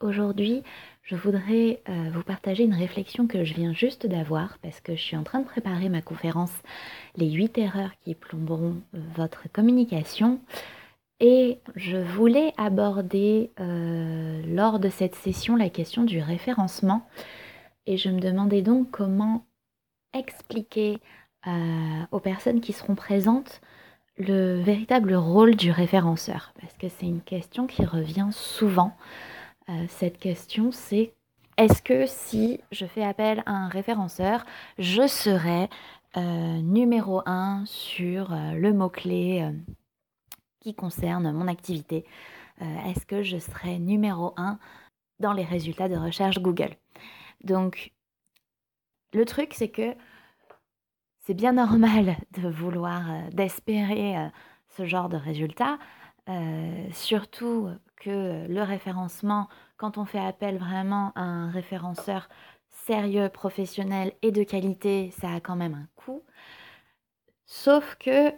Aujourd'hui, je voudrais euh, vous partager une réflexion que je viens juste d'avoir parce que je suis en train de préparer ma conférence Les 8 erreurs qui plomberont euh, votre communication. Et je voulais aborder euh, lors de cette session la question du référencement. Et je me demandais donc comment expliquer aux personnes qui seront présentes le véritable rôle du référenceur. Parce que c'est une question qui revient souvent. Euh, cette question, c'est est-ce que si je fais appel à un référenceur, je serai euh, numéro un sur euh, le mot-clé qui concerne mon activité? Est-ce que je serai numéro un dans les résultats de recherche Google? Donc, le truc, c'est que c'est bien normal de vouloir, d'espérer ce genre de résultats, surtout que le référencement, quand on fait appel vraiment à un référenceur sérieux, professionnel et de qualité, ça a quand même un coût. Sauf que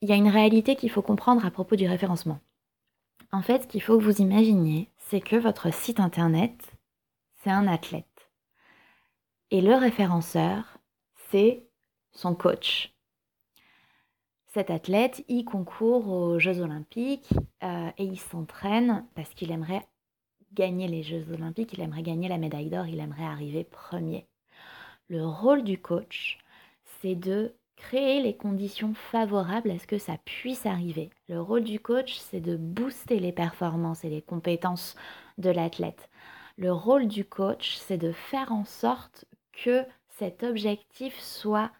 il y a une réalité qu'il faut comprendre à propos du référencement. En fait, ce qu'il faut que vous imaginiez, c'est que votre site internet, c'est un athlète. Et le référenceur, c'est son coach cet athlète, il concourt aux Jeux olympiques euh, et il s'entraîne parce qu'il aimerait gagner les Jeux olympiques, il aimerait gagner la médaille d'or, il aimerait arriver premier. Le rôle du coach, c'est de créer les conditions favorables à ce que ça puisse arriver. Le rôle du coach, c'est de booster les performances et les compétences de l'athlète. Le rôle du coach, c'est de faire en sorte que cet objectif soit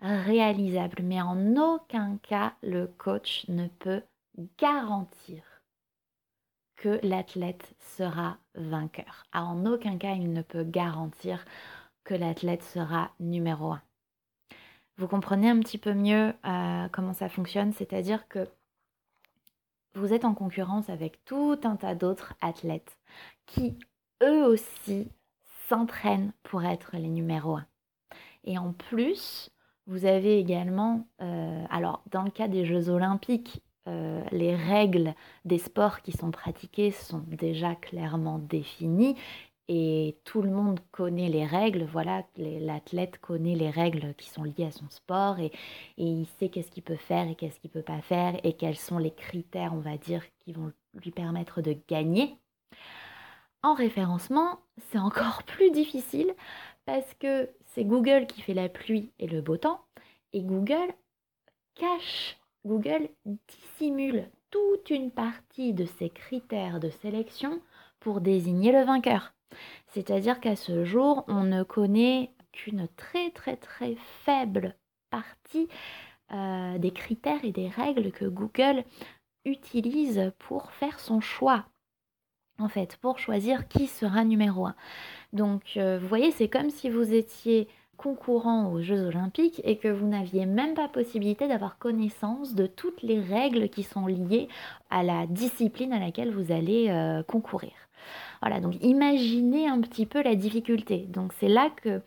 réalisable, mais en aucun cas le coach ne peut garantir que l'athlète sera vainqueur. Ah, en aucun cas il ne peut garantir que l'athlète sera numéro un. Vous comprenez un petit peu mieux euh, comment ça fonctionne, c'est-à-dire que vous êtes en concurrence avec tout un tas d'autres athlètes qui, eux aussi, s'entraînent pour être les numéros un. Et en plus, vous avez également, euh, alors dans le cas des Jeux olympiques, euh, les règles des sports qui sont pratiqués sont déjà clairement définies et tout le monde connaît les règles. Voilà, l'athlète connaît les règles qui sont liées à son sport et, et il sait qu'est-ce qu'il peut faire et qu'est-ce qu'il ne peut pas faire et quels sont les critères, on va dire, qui vont lui permettre de gagner. En référencement, c'est encore plus difficile parce que c'est Google qui fait la pluie et le beau temps, et Google cache, Google dissimule toute une partie de ses critères de sélection pour désigner le vainqueur. C'est-à-dire qu'à ce jour, on ne connaît qu'une très très très faible partie euh, des critères et des règles que Google utilise pour faire son choix en fait, pour choisir qui sera numéro 1. Donc, euh, vous voyez, c'est comme si vous étiez concourant aux Jeux olympiques et que vous n'aviez même pas possibilité d'avoir connaissance de toutes les règles qui sont liées à la discipline à laquelle vous allez euh, concourir. Voilà, donc imaginez un petit peu la difficulté. Donc c'est là que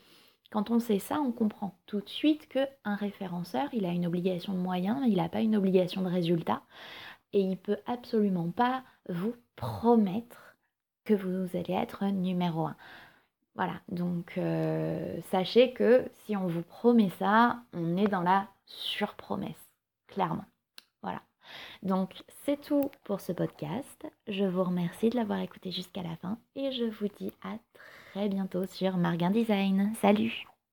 quand on sait ça, on comprend tout de suite qu'un référenceur, il a une obligation de moyens, il n'a pas une obligation de résultat et il peut absolument pas vous promettre que vous allez être numéro un. Voilà, donc euh, sachez que si on vous promet ça, on est dans la surpromesse, clairement. Voilà. Donc c'est tout pour ce podcast. Je vous remercie de l'avoir écouté jusqu'à la fin et je vous dis à très bientôt sur Marguin Design. Salut